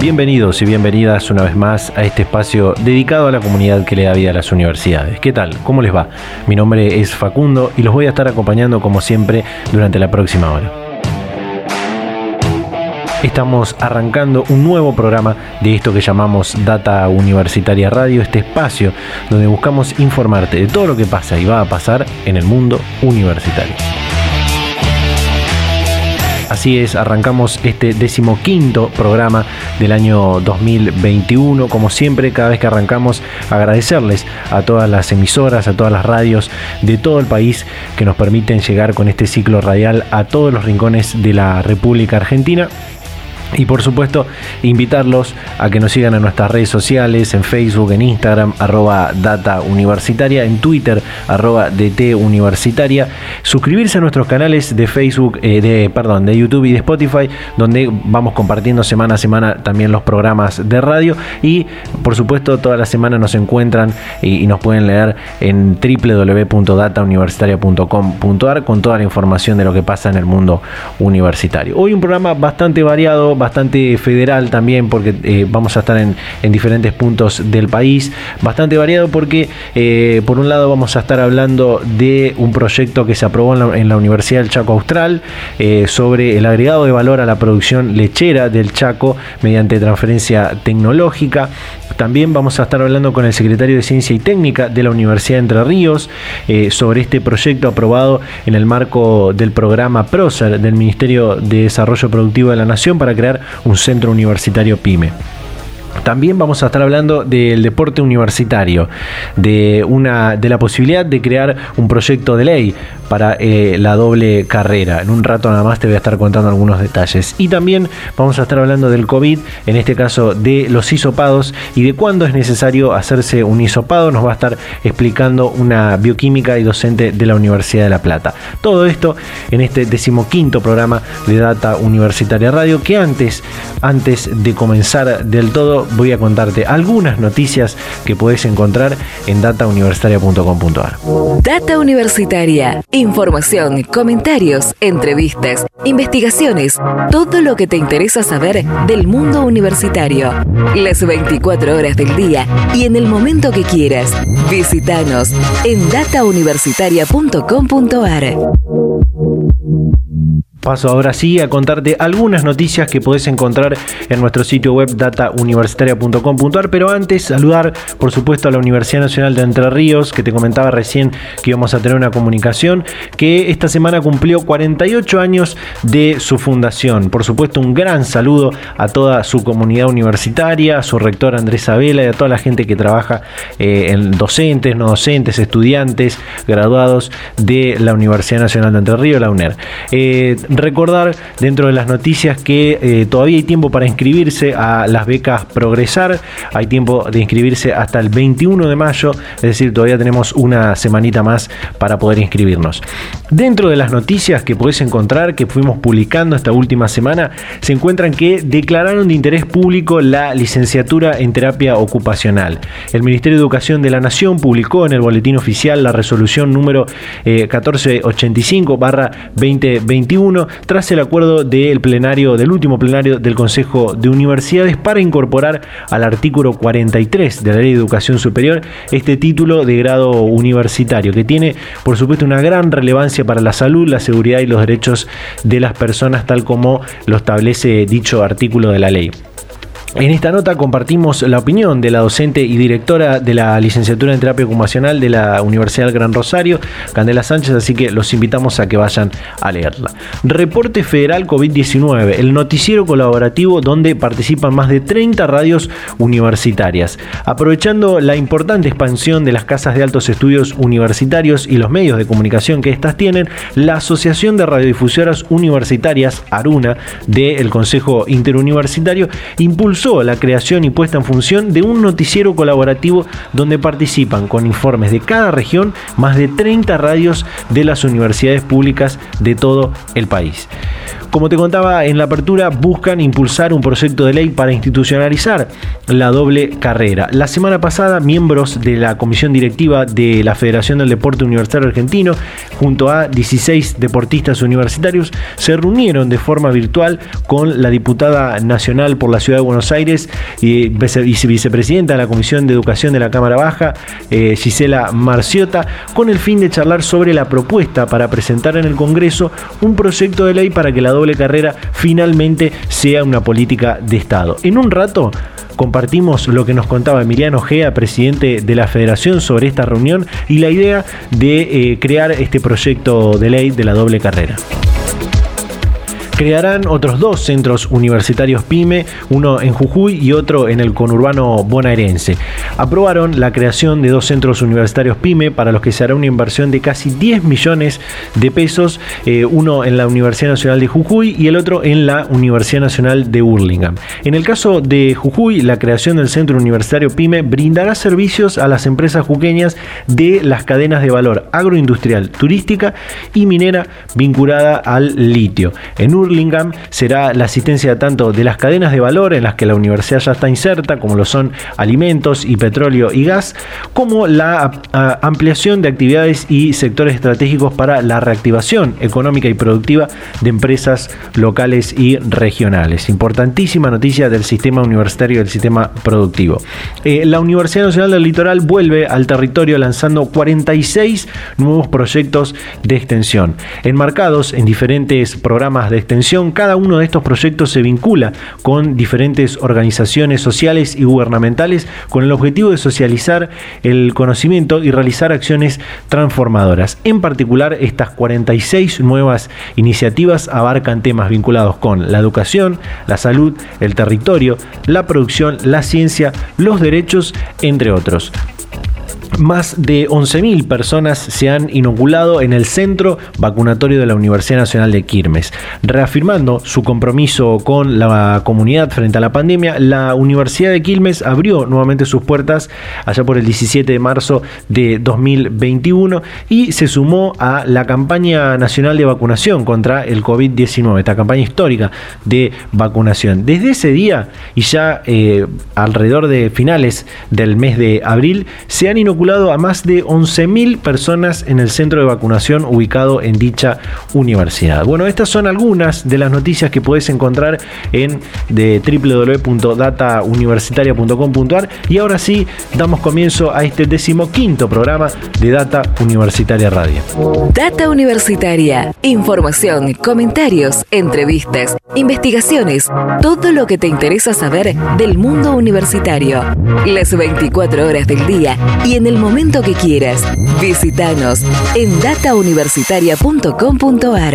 Bienvenidos y bienvenidas una vez más a este espacio dedicado a la comunidad que le da vida a las universidades. ¿Qué tal? ¿Cómo les va? Mi nombre es Facundo y los voy a estar acompañando como siempre durante la próxima hora. Estamos arrancando un nuevo programa de esto que llamamos Data Universitaria Radio, este espacio donde buscamos informarte de todo lo que pasa y va a pasar en el mundo universitario. Así es, arrancamos este decimoquinto programa del año 2021. Como siempre, cada vez que arrancamos, agradecerles a todas las emisoras, a todas las radios de todo el país que nos permiten llegar con este ciclo radial a todos los rincones de la República Argentina y por supuesto, invitarlos a que nos sigan en nuestras redes sociales, en Facebook, en Instagram, arroba data universitaria, en Twitter, arroba DT universitaria, suscribirse a nuestros canales de Facebook, eh, de, perdón, de YouTube y de Spotify, donde vamos compartiendo semana a semana también los programas de radio y por supuesto toda la semana nos encuentran y, y nos pueden leer en www.datauniversitaria.com.ar con toda la información de lo que pasa en el mundo universitario. Hoy un programa bastante variado, bastante federal también, porque eh, vamos a estar en, diferentes puntos del país, bastante variado porque eh, por un lado vamos a estar hablando de un proyecto que se aprobó en la, Universidad del Chaco Austral eh, sobre el agregado de valor a la producción lechera del Chaco mediante transferencia tecnológica. También vamos a estar hablando con el secretario de Ciencia y Técnica de la Universidad de Entre Ríos sobre este proyecto aprobado en el marco del programa PROSER del Ministerio de Desarrollo Productivo de la Nación para crear un centro universitario PYME. También vamos a estar hablando del deporte universitario, de, una, de la posibilidad de crear un proyecto de ley para eh, la doble carrera. En un rato nada más te voy a estar contando algunos detalles. Y también vamos a estar hablando del COVID, en este caso de los hisopados y de cuándo es necesario hacerse un hisopado. Nos va a estar explicando una bioquímica y docente de la Universidad de La Plata. Todo esto en este decimoquinto programa de Data Universitaria Radio que antes, antes de comenzar del todo voy a contarte algunas noticias que puedes encontrar en datauniversitaria.com.ar. Data Universitaria Información, comentarios, entrevistas, investigaciones, todo lo que te interesa saber del mundo universitario. Las 24 horas del día y en el momento que quieras. Visítanos en datauniversitaria.com.ar. Paso ahora sí a contarte algunas noticias que podés encontrar en nuestro sitio web datauniversitaria.com.ar, pero antes saludar por supuesto a la Universidad Nacional de Entre Ríos, que te comentaba recién que íbamos a tener una comunicación, que esta semana cumplió 48 años de su fundación. Por supuesto un gran saludo a toda su comunidad universitaria, a su rector Andrés Abela y a toda la gente que trabaja eh, en docentes, no docentes, estudiantes, graduados de la Universidad Nacional de Entre Ríos, la UNER. Eh, recordar dentro de las noticias que eh, todavía hay tiempo para inscribirse a las becas Progresar. Hay tiempo de inscribirse hasta el 21 de mayo, es decir, todavía tenemos una semanita más para poder inscribirnos. Dentro de las noticias que podés encontrar, que fuimos publicando esta última semana, se encuentran que declararon de interés público la licenciatura en terapia ocupacional. El Ministerio de Educación de la Nación publicó en el boletín oficial la resolución número 1485-2021 tras el acuerdo del plenario, del último plenario del Consejo de Universidades para incorporar al artículo 43 de la Ley de Educación Superior este título de grado universitario, que tiene, por supuesto, una gran relevancia para la salud, la seguridad y los derechos de las personas, tal como lo establece dicho artículo de la ley. En esta nota compartimos la opinión de la docente y directora de la licenciatura en terapia ocupacional de la Universidad del Gran Rosario, Candela Sánchez, así que los invitamos a que vayan a leerla. Reporte Federal COVID-19, el noticiero colaborativo donde participan más de 30 radios universitarias. Aprovechando la importante expansión de las casas de altos estudios universitarios y los medios de comunicación que éstas tienen, la Asociación de Radiodifusoras Universitarias, ARUNA, del Consejo Interuniversitario, impulsa la creación y puesta en función de un noticiero colaborativo donde participan con informes de cada región más de 30 radios de las universidades públicas de todo el país. Como te contaba en la apertura, buscan impulsar un proyecto de ley para institucionalizar la doble carrera. La semana pasada, miembros de la comisión directiva de la Federación del Deporte Universitario Argentino, junto a 16 deportistas universitarios, se reunieron de forma virtual con la diputada nacional por la Ciudad de Buenos Aires y vicepresidenta de la Comisión de Educación de la Cámara Baja, eh, Gisela Marciota, con el fin de charlar sobre la propuesta para presentar en el Congreso un proyecto de ley para que la doble carrera finalmente sea una política de Estado. En un rato compartimos lo que nos contaba Emiliano Gea, presidente de la Federación, sobre esta reunión y la idea de eh, crear este proyecto de ley de la doble carrera crearán otros dos centros universitarios PYME, uno en Jujuy y otro en el conurbano bonaerense. Aprobaron la creación de dos centros universitarios PYME para los que se hará una inversión de casi 10 millones de pesos, eh, uno en la Universidad Nacional de Jujuy y el otro en la Universidad Nacional de Burlingame. En el caso de Jujuy, la creación del centro universitario PYME brindará servicios a las empresas juqueñas de las cadenas de valor agroindustrial, turística y minera vinculada al litio. En Será la asistencia tanto de las cadenas de valor en las que la universidad ya está inserta, como lo son alimentos y petróleo y gas, como la ampliación de actividades y sectores estratégicos para la reactivación económica y productiva de empresas locales y regionales. Importantísima noticia del sistema universitario y del sistema productivo. Eh, la Universidad Nacional del Litoral vuelve al territorio lanzando 46 nuevos proyectos de extensión, enmarcados en diferentes programas de extensión cada uno de estos proyectos se vincula con diferentes organizaciones sociales y gubernamentales con el objetivo de socializar el conocimiento y realizar acciones transformadoras. En particular, estas 46 nuevas iniciativas abarcan temas vinculados con la educación, la salud, el territorio, la producción, la ciencia, los derechos, entre otros. Más de 11.000 personas se han inoculado en el centro vacunatorio de la Universidad Nacional de Quirmes. Reafirmando su compromiso con la comunidad frente a la pandemia, la Universidad de Quilmes abrió nuevamente sus puertas allá por el 17 de marzo de 2021 y se sumó a la campaña nacional de vacunación contra el COVID-19, esta campaña histórica de vacunación. Desde ese día y ya eh, alrededor de finales del mes de abril se han inoculado a más de 11.000 personas en el centro de vacunación ubicado en dicha universidad. Bueno, estas son algunas de las noticias que puedes encontrar en de www.datauniversitaria.com.ar y ahora sí damos comienzo a este decimoquinto programa de Data Universitaria Radio. Data Universitaria, información, comentarios, entrevistas, investigaciones, todo lo que te interesa saber del mundo universitario. Las 24 horas del día y en el momento que quieras. Visítanos en datauniversitaria.com.ar.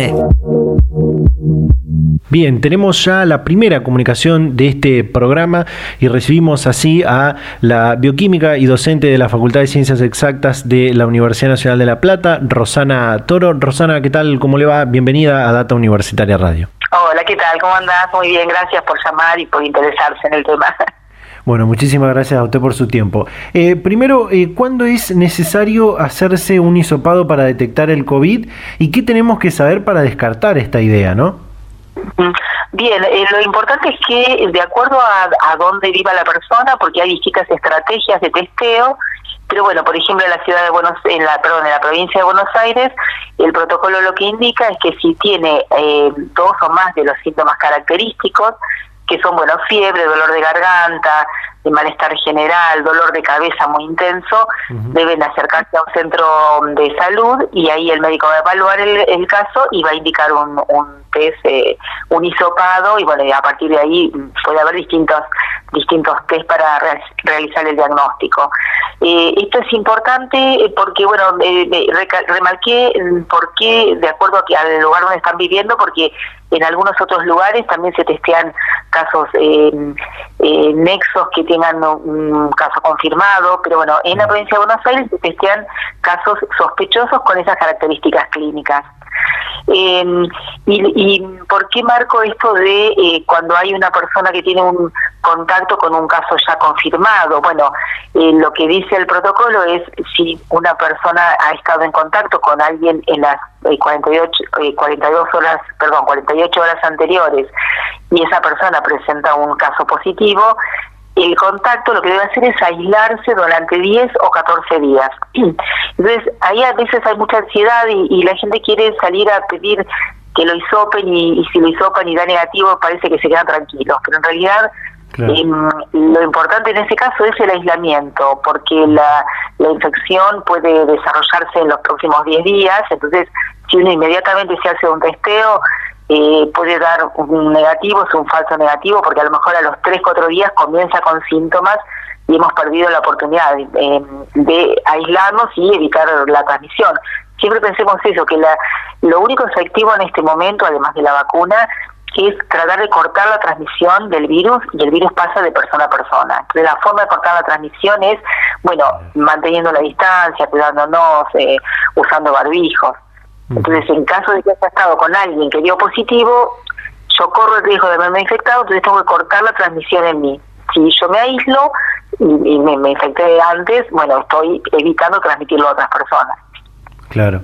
Bien, tenemos ya la primera comunicación de este programa y recibimos así a la bioquímica y docente de la Facultad de Ciencias Exactas de la Universidad Nacional de La Plata, Rosana Toro. Rosana, ¿qué tal? ¿Cómo le va? Bienvenida a Data Universitaria Radio. Hola, ¿qué tal? ¿Cómo andás? Muy bien, gracias por llamar y por interesarse en el tema. Bueno, muchísimas gracias a usted por su tiempo. Eh, primero, eh, ¿cuándo es necesario hacerse un hisopado para detectar el COVID y qué tenemos que saber para descartar esta idea, no? Mm, bien, eh, lo importante es que de acuerdo a, a dónde viva la persona, porque hay distintas estrategias de testeo, pero bueno, por ejemplo, en la ciudad de Buenos, en la, perdón, en la provincia de Buenos Aires, el protocolo lo que indica es que si tiene eh, dos o más de los síntomas característicos, que son, bueno, fiebre, dolor de garganta, de malestar general, dolor de cabeza muy intenso, deben acercarse a un centro de salud y ahí el médico va a evaluar el, caso y va a indicar un, un test, eh, un hisopado y bueno, a partir de ahí puede haber distintos distintos test para realizar el diagnóstico. Eh, esto es importante porque, bueno, eh, remarqué por qué, de acuerdo al lugar donde están viviendo, porque en algunos otros lugares también se testean casos eh, nexos que tengan un caso confirmado, pero bueno, en la provincia de Buenos Aires se testean casos sospechosos con esas características clínicas. Em, y, por qué marco esto de eh, cuando hay una persona que tiene un contacto con un caso ya confirmado? Bueno, eh, lo que dice el protocolo es si una persona ha estado en contacto con alguien en las 48, eh, 42 horas, perdón, 48 horas anteriores y esa persona presenta un caso positivo, el contacto lo que debe hacer es aislarse durante 10 o 14 días. Entonces, ahí a veces hay mucha ansiedad y, la gente quiere salir a pedir que lo hisopen y, si lo hisopen y da negativo parece que se quedan tranquilos, pero en realidad em, lo importante en ese caso es el aislamiento, porque la, la infección puede desarrollarse en los próximos 10 días, entonces si uno inmediatamente se hace un testeo, eh, puede dar un negativo, es un falso negativo, porque a lo mejor a los 3, 4 días comienza con síntomas y hemos perdido la oportunidad de, aislarnos y evitar la transmisión. Siempre pensemos eso, que la, lo único efectivo en este momento, además de la vacuna, es tratar de cortar la transmisión del virus y el virus pasa de persona a persona. Entonces la forma de cortar la transmisión es, bueno, manteniendo la distancia, cuidándonos, eh, usando barbijos. Entonces, en caso de que haya estado con alguien que dio positivo, yo corro el riesgo de haberme infectado, entonces tengo que cortar la transmisión en mí. Si yo me aíslo y, me, me infecté antes, bueno, estoy evitando transmitirlo a otras personas. Claro.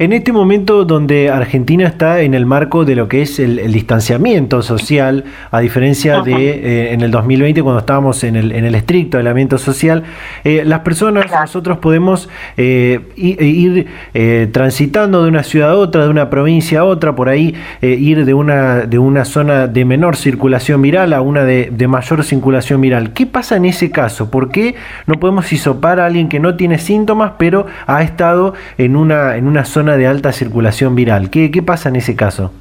En este momento donde Argentina está en el marco de lo que es el, distanciamiento social, a diferencia de eh, en el 2020 cuando estábamos en el, en el estricto aislamiento social, eh, las personas, nosotros podemos eh, ir transitando de una ciudad a otra, de una provincia a otra, por ahí ir de una, de una zona de menor circulación viral a una de, de mayor circulación viral. ¿Qué pasa en ese caso? ¿Por qué no podemos isopar a alguien que no tiene síntomas pero ha estado en una, en una zona de alta circulación viral. ¿Qué, qué pasa en ese caso?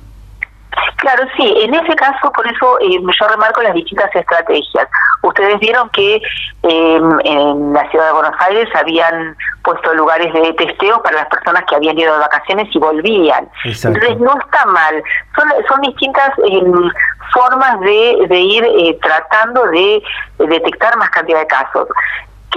Claro, sí, en ese caso, por eso eh, yo remarco las distintas estrategias. Ustedes vieron que em, en la ciudad de Buenos Aires habían puesto lugares de testeo para las personas que habían ido de vacaciones y volvían. Entonces no está mal, son, son distintas em, formas de, de ir eh, tratando de detectar más cantidad de casos.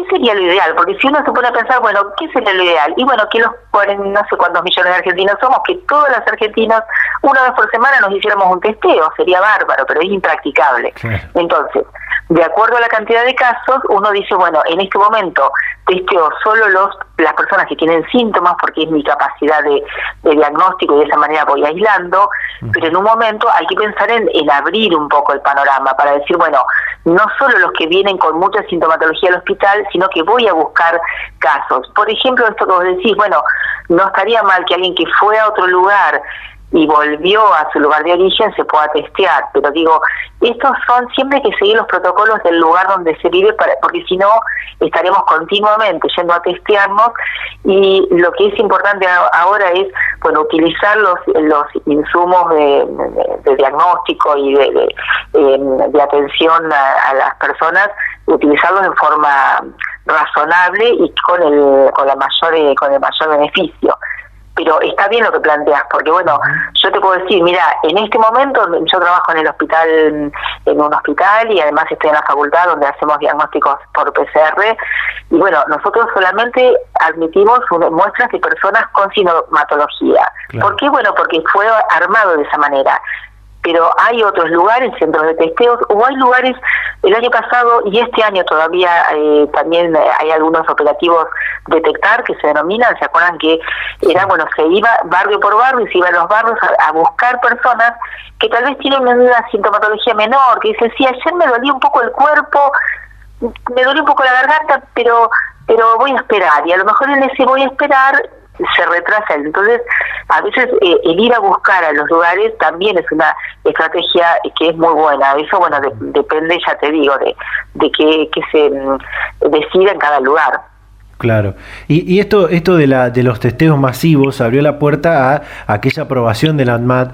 ¿Qué sería lo ideal? Porque si uno se pone a pensar, bueno, ¿qué sería lo ideal? Y bueno, que los no sé cuántos millones de argentinos somos, que todos los argentinos una vez por semana nos hiciéramos un testeo, sería bárbaro, pero es impracticable. Entonces, de acuerdo a la cantidad de casos, uno dice, bueno, en este momento testeo solo los las personas que tienen síntomas, porque es mi capacidad de, diagnóstico y de esa manera voy aislando, pero en un momento hay que pensar en, en abrir un poco el panorama para decir, bueno, no solo los que vienen con mucha sintomatología al hospital, sino que voy a buscar casos. Por ejemplo, esto que vos decís, bueno, no estaría mal que alguien que fue a otro lugar y volvió a su lugar de origen se pueda testear, pero digo, estos son siempre hay que seguir los protocolos del lugar donde se vive, para, porque si no estaremos continuamente yendo a testearnos y lo que es importante ahora es, bueno, utilizar los, los insumos de, diagnóstico y de, em, atención a, a las personas, utilizarlos en forma razonable y con el con la mayor con el mayor beneficio pero está bien lo que planteas, porque bueno, yo te puedo decir, mira, en este momento yo trabajo en el hospital, en un hospital y además estoy en la facultad donde hacemos diagnósticos por PCR y bueno, nosotros solamente admitimos muestras de personas con sintomatología. ¿Por qué? Bueno, porque fue armado de esa manera pero hay otros lugares, centros de testeos, o hay lugares, el año pasado y este año todavía eh, también hay algunos operativos detectar que se denominan, ¿se acuerdan que era, bueno, se iba barrio por barrio y se iba a los barrios a, buscar personas que tal vez tienen una sintomatología menor, que dicen, sí, ayer me dolía un poco el cuerpo, me dolía un poco la garganta, pero pero voy a esperar, y a lo mejor en ese voy a esperar se retrasa. Entonces, a veces eh, el ir a buscar a los lugares también es una estrategia que es muy buena. Eso, bueno, depende, ya te digo, de, de que, que se mm, decida en cada lugar. Claro. Y, esto, esto de, la, de los testeos masivos abrió la puerta a, aquella aprobación de la ANMAT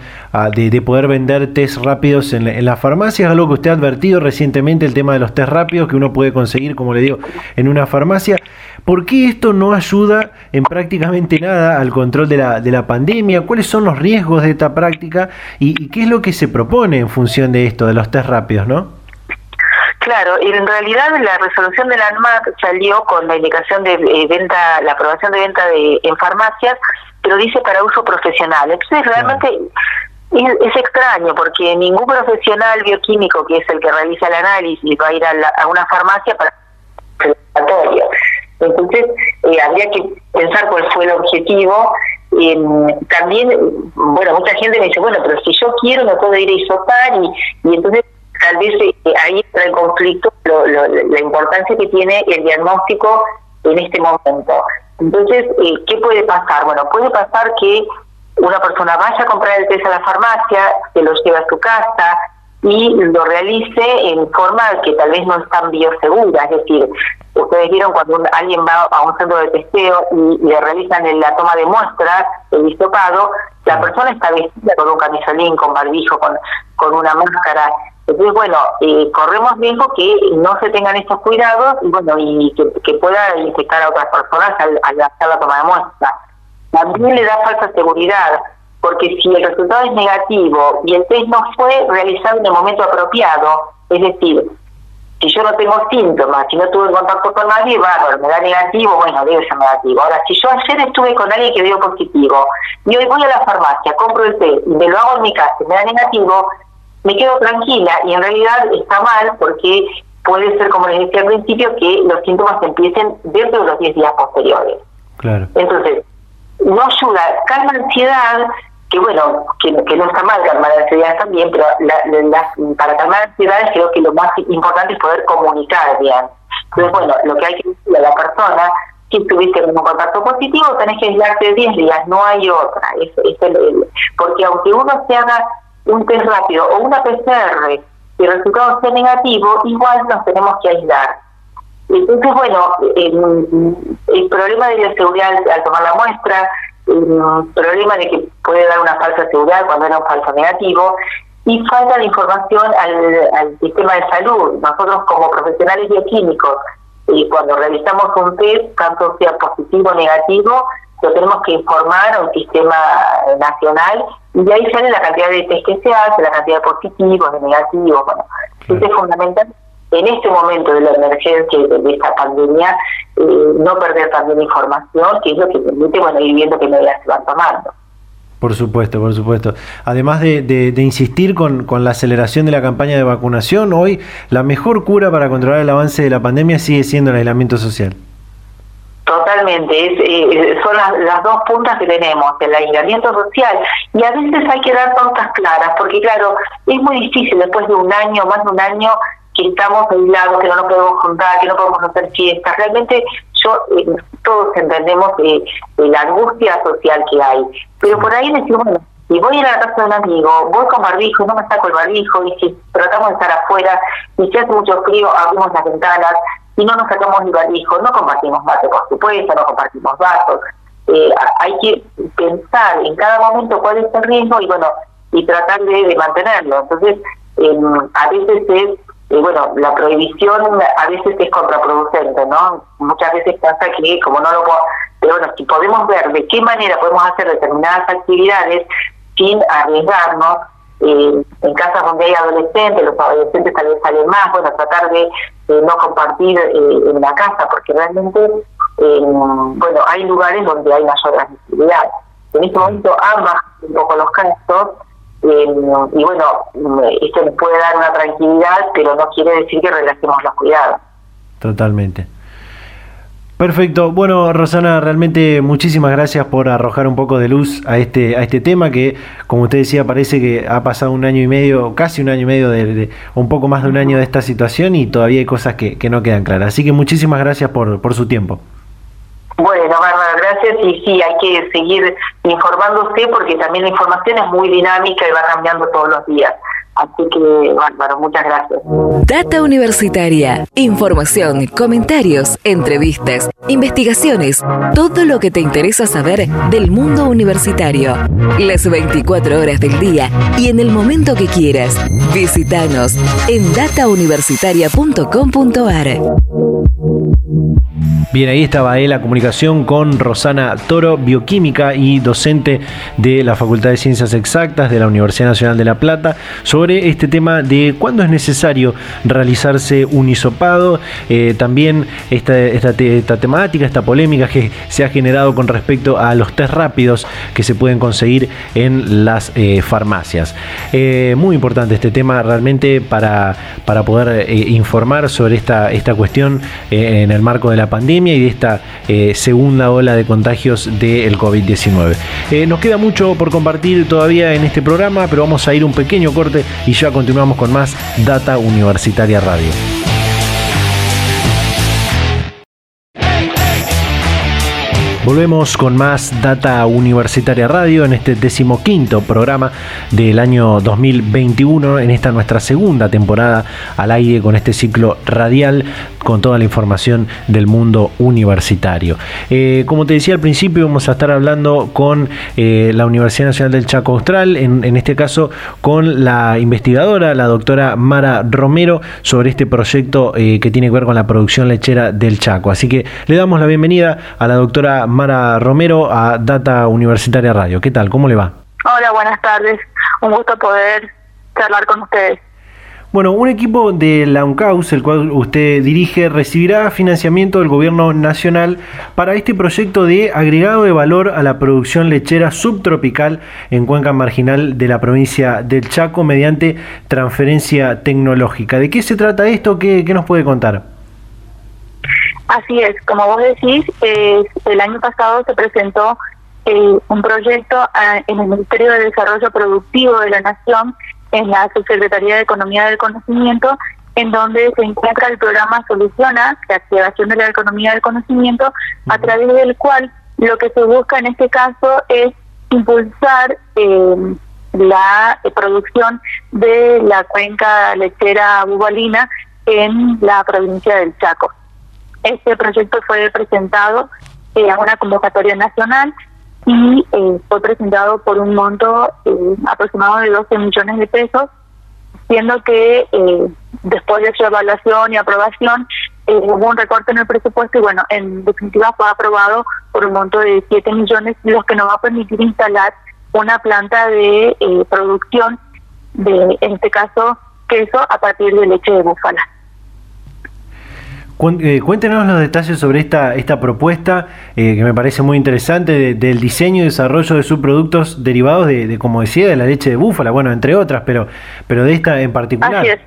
de, poder vender test rápidos en, en las farmacias, algo que usted ha advertido recientemente, el tema de los test rápidos que uno puede conseguir, como le digo, en una farmacia. ¿Por qué esto no ayuda en prácticamente nada al control de la, de la pandemia? ¿Cuáles son los riesgos de esta práctica? ¿Y, qué es lo que se propone en función de esto, de los test rápidos, no? Claro, en realidad la resolución de la ANMAT salió con la indicación de eh, venta, la aprobación de venta de en farmacias, pero dice para uso profesional. Entonces realmente es, extraño porque ningún profesional bioquímico que es el que realiza el análisis va a ir a, una farmacia para entonces, eh, habría que pensar cuál fue el objetivo. Eh, también, bueno, mucha gente me dice, bueno, pero si yo quiero me puedo ir a isopar y, y entonces tal vez eh, ahí entra en conflicto la importancia que tiene el diagnóstico en este momento. Entonces, eh, ¿qué puede pasar? Bueno, puede pasar que una persona vaya a comprar el test a la farmacia, se lo lleve a su casa, y lo realice en forma que tal vez no es tan biosegura, es decir, ustedes vieron cuando alguien va a un centro de testeo y, le realizan la toma de muestras, el hisopado, la persona está vestida con un camisolín, con barbijo, con, con una máscara. Entonces, bueno, eh, corremos riesgo que no se tengan estos cuidados y bueno, y que, pueda infectar a otras personas al, al hacer la toma de muestra. También le da falsa seguridad porque si el resultado es negativo y el test no fue realizado en el momento apropiado, es decir, si yo no tengo síntomas, si no tuve contacto con nadie, bárbaro, me da negativo, bueno, debe ser negativo. Ahora, si yo ayer estuve con alguien que dio positivo y hoy voy a la farmacia, compro el test y me lo hago en mi casa y me da negativo, me quedo tranquila y en realidad está mal porque puede ser, como les decía al principio, que los síntomas empiecen dentro de los 10 días posteriores. Claro. Entonces, no ayuda, calma ansiedad, que bueno, que, no está mal calmar ansiedades también, pero para calmar ansiedades creo que lo más importante es poder comunicar bien. Entonces, bueno, lo que hay que decir a la persona, si tuviste un contacto positivo, tenés que aislarte 10 días, no hay otra. Es, porque aunque uno se haga un test rápido o una PCR y el resultado sea negativo, igual nos tenemos que aislar. Entonces, bueno, el, problema de la seguridad al tomar la muestra, un problema de que puede dar una falsa seguridad cuando era un falso negativo y falta de información al, sistema de salud. Nosotros como profesionales bioquímicos, y cuando realizamos un test, tanto sea positivo o negativo, lo tenemos que informar a un sistema nacional y de ahí sale la cantidad de test que se hace, la cantidad de positivos, de negativos. Bueno, eso es fundamental en este momento de la emergencia y de esta pandemia, eh, no perder también información, que es lo que permite bueno, ir viendo qué medidas se van tomando. Por supuesto, por supuesto. Además de, de, insistir con, con, la aceleración de la campaña de vacunación, hoy la mejor cura para controlar el avance de la pandemia sigue siendo el aislamiento social. Totalmente, es, eh, son las, las, dos puntas que tenemos, el aislamiento social, y a veces hay que dar pautas claras, porque claro, es muy difícil después de un año, más de un año, que estamos aislados, que no nos podemos juntar, que no podemos hacer fiestas. Realmente yo eh, todos entendemos eh, la angustia social que hay, pero por ahí decimos, bueno, si voy a ir a la casa de un amigo, voy con barbijo, no me saco el barbijo, y si tratamos de estar afuera, y si hace mucho frío, abrimos las ventanas, y no nos sacamos el barbijo, no compartimos mate, por supuesto, no compartimos vasos. Eh, hay que pensar en cada momento cuál es el riesgo y bueno, y tratar de, de mantenerlo. Entonces, a veces es y bueno, la prohibición a veces es contraproducente, ¿no? Muchas veces pasa que como no lo puedo, pero bueno, si podemos ver de qué manera podemos hacer determinadas actividades sin arriesgarnos, eh, en casas donde hay adolescentes, los adolescentes tal vez salen más, bueno, tratar de no compartir eh, en la casa, porque realmente, bueno, hay lugares donde hay mayor accesibilidad. En este momento bajado un poco los casos, y bueno, esto nos puede dar una tranquilidad, pero no quiere decir que relajemos los cuidados. Totalmente. Perfecto. Bueno, Rosana, realmente muchísimas gracias por arrojar un poco de luz a este a este tema que, como usted decía, parece que ha pasado un año y medio, casi un año y medio, de, un poco más de un año de esta situación y todavía hay cosas que, que no quedan claras. Así que muchísimas gracias por, por su tiempo. Bueno, Bárbara, gracias. Y sí, hay que seguir informándose porque también la información es muy dinámica y va cambiando todos los días. Así que, Bárbara, muchas gracias. Data Universitaria. Información, comentarios, entrevistas, investigaciones, todo lo que te interesa saber del mundo universitario. Las 24 horas del día y en el momento que quieras. Visítanos en datauniversitaria.com.ar. Bien, ahí estaba la comunicación con Rosana Toro, bioquímica y docente de la Facultad de Ciencias Exactas de la Universidad Nacional de La Plata, sobre este tema de cuándo es necesario realizarse un hisopado, eh, también esta, esta, temática, esta polémica que se ha generado con respecto a los test rápidos que se pueden conseguir en las eh, farmacias. Eh, muy importante este tema realmente para, para poder informar sobre esta, esta cuestión en el marco de la pandemia y de esta eh, segunda ola de contagios del COVID-19. Eh, nos queda mucho por compartir todavía en este programa, pero vamos a ir un pequeño corte y ya continuamos con más Data Universitaria Radio. Volvemos con más Data Universitaria Radio en este decimoquinto programa del año 2021, en esta nuestra segunda temporada al aire con este ciclo radial con toda la información del mundo universitario. Eh, como te decía al principio, vamos a estar hablando con eh, la Universidad Nacional del Chaco Austral, en, este caso con la investigadora, la doctora Mara Romero, sobre este proyecto eh, que tiene que ver con la producción lechera del Chaco. Así que le damos la bienvenida a la doctora Mara Romero a Data Universitaria Radio. ¿Qué tal? ¿Cómo le va? Hola, buenas tardes. Un gusto poder charlar con ustedes. Bueno, un equipo de la UNCAUS, el cual usted dirige, recibirá financiamiento del gobierno nacional para este proyecto de agregado de valor a la producción lechera subtropical en cuenca marginal de la provincia del Chaco mediante transferencia tecnológica. ¿De qué se trata esto? ¿Qué, qué nos puede contar? Así es, como vos decís, el año pasado se presentó eh, un proyecto ah, en el Ministerio de Desarrollo Productivo de la Nación, en la Subsecretaría de Economía del Conocimiento, en donde se encuentra el programa Soluciona, la activación de la economía del conocimiento, a través del cual lo que se busca en este caso es impulsar eh, la producción de la cuenca lechera bubalina en la provincia del Chaco. Este proyecto fue presentado eh, a una convocatoria nacional y eh, fue presentado por un monto eh, aproximado de 12 millones de pesos, siendo que después de su evaluación y aprobación hubo un recorte en el presupuesto y bueno, en definitiva fue aprobado por un monto de 7 millones, los que nos va a permitir instalar una planta de producción de, en este caso, queso a partir de leche de búfala. Eh, cuéntenos los detalles sobre esta, esta propuesta eh, que me parece muy interesante del diseño y desarrollo de subproductos derivados de, como decía, de la leche de búfala, bueno, entre otras, pero, pero de esta en particular. Así es.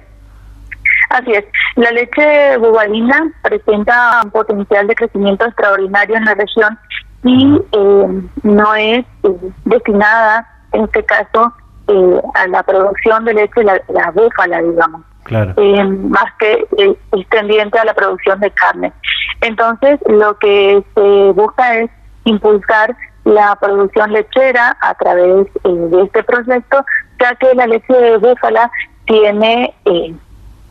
Así es. La leche bubalina presenta un potencial de crecimiento extraordinario en la región y eh, no es destinada, en este caso, a la producción de leche, la, la búfala, digamos eh, más que eh, extendiente a la producción de carne. Entonces, lo que se busca es impulsar la producción lechera a través eh, de este proyecto, ya que la leche de búfala tiene eh,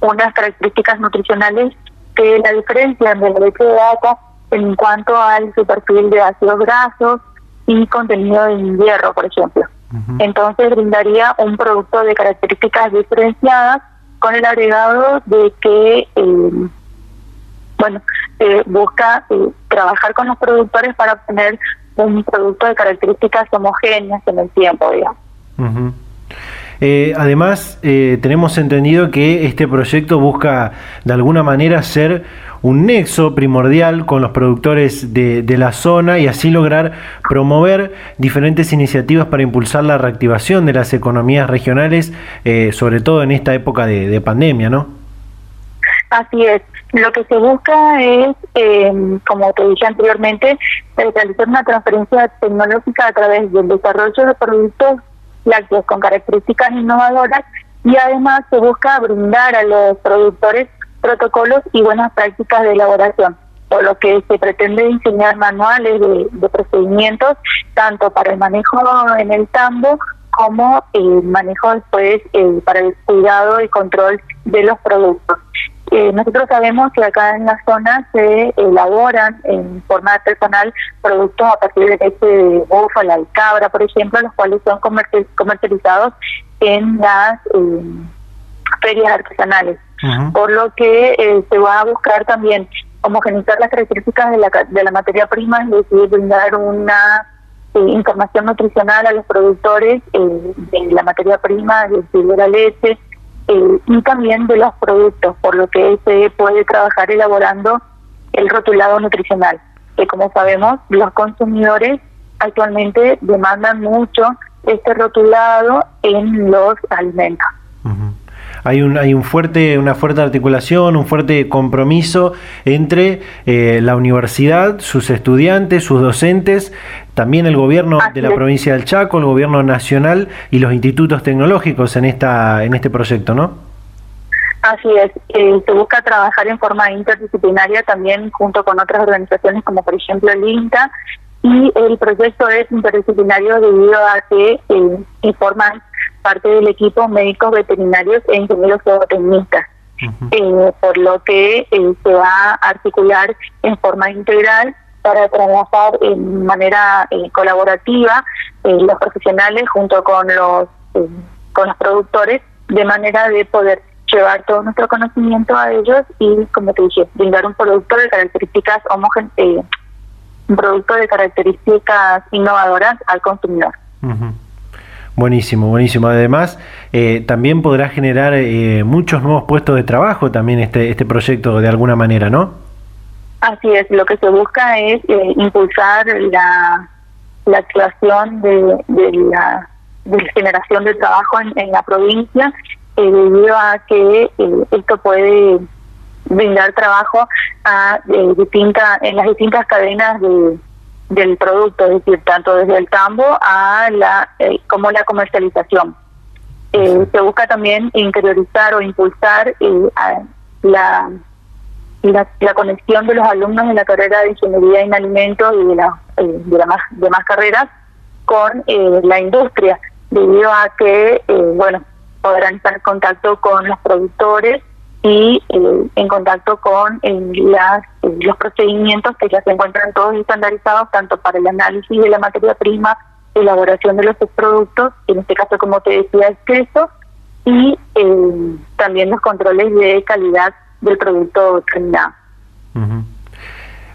unas características nutricionales que la diferencian de la leche de vaca en cuanto al su perfil de ácidos grasos y contenido de hierro, por ejemplo. Entonces brindaría un producto de características diferenciadas con el agregado de que, eh, bueno, eh, busca eh, trabajar con los productores para obtener un producto de características homogéneas en el tiempo, digamos. además, tenemos entendido que este proyecto busca de alguna manera ser un nexo primordial con los productores de, la zona y así lograr promover diferentes iniciativas para impulsar la reactivación de las economías regionales, eh, sobre todo en esta época de, pandemia, ¿no? Así es. Lo que se busca es, eh, como te dije anteriormente, realizar una transferencia tecnológica a través del desarrollo de productos lácteos con características innovadoras y además se busca brindar a los productores protocolos y buenas prácticas de elaboración, por lo que se pretende diseñar manuales de, procedimientos tanto para el manejo en el tambo como el manejo después eh, para el cuidado y control de los productos. Eh, nosotros sabemos que acá en la zona se elaboran en forma artesanal productos a partir de leche de búfala y cabra, por ejemplo, los cuales son comercializados en las eh, ferias artesanales por lo que eh, se va a buscar también homogenizar las características de la, de la materia prima, es decir, brindar una eh, información nutricional a los productores eh, de la materia prima, es decir, de la leche, eh, y también de los productos, por lo que se puede trabajar elaborando el rotulado nutricional, que como sabemos los consumidores actualmente demandan mucho este rotulado en los alimentos. Hay, un, hay un fuerte, una fuerte articulación, un fuerte compromiso entre eh, la universidad, sus estudiantes, sus docentes, también el gobierno de la provincia del Chaco, el gobierno nacional y los institutos tecnológicos en, esta, en este proyecto, ¿no? Así es, eh, se busca trabajar en forma interdisciplinaria también junto con otras organizaciones como por ejemplo el INTA. Y el proyecto es interdisciplinario debido a que eh, parte del equipo médicos veterinarios e ingenieros zootecnistas. Eh, por lo que eh, se va a articular en forma integral para trabajar en manera eh, colaborativa los profesionales junto con los con los productores de manera de poder llevar todo nuestro conocimiento a ellos y como te dije brindar un producto de características homogéneas un producto de características innovadoras al consumidor. Buenísimo, buenísimo. Además, eh, también podrá generar eh, muchos nuevos puestos de trabajo también este, este proyecto de alguna manera, ¿no? Así es, lo que se busca es eh, impulsar la, la actuación de, de, la, generación de trabajo en, en la provincia debido a que esto puede brindar trabajo a distintas en las distintas cadenas de, del producto, es decir, tanto desde el campo a la eh, como la comercialización. Eh, se busca también interiorizar o impulsar eh, la, la, conexión de los alumnos de la carrera de ingeniería en alimentos y de, la, de las demás carreras con la industria, debido a que, bueno, podrán estar en contacto con los productores y eh, en contacto con eh, las, eh, los procedimientos que ya se encuentran todos estandarizados, tanto para el análisis de la materia prima, elaboración de los productos, en este caso, como te decía, es queso, y también los controles de calidad del producto terminado.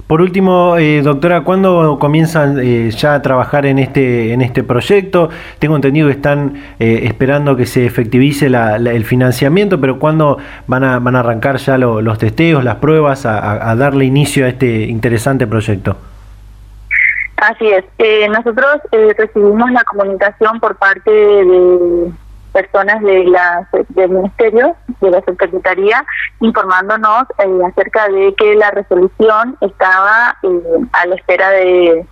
Por último, eh, doctora, ¿cuándo comienzan eh, ya a trabajar en este en este proyecto? Tengo entendido que están eh, esperando que se efectivice el financiamiento, pero ¿cuándo van a van a arrancar ya los testeos, las pruebas, a, darle inicio a este interesante proyecto? Así es. nosotros recibimos la comunicación por parte de personas de la, del Ministerio, de la Secretaría, informándonos eh, acerca de que la resolución estaba eh, a la espera de,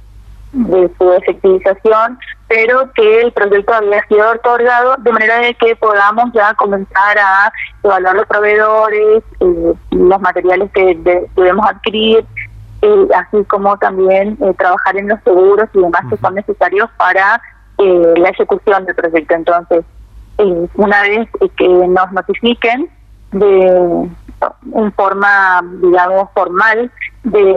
su efectivización, pero que el proyecto había sido otorgado de manera de que podamos ya comenzar a evaluar los proveedores, eh, los materiales que debemos adquirir, así como también trabajar en los seguros y demás que son necesarios para la ejecución del proyecto. Entonces, una vez que nos notifiquen de en forma, digamos, formal de,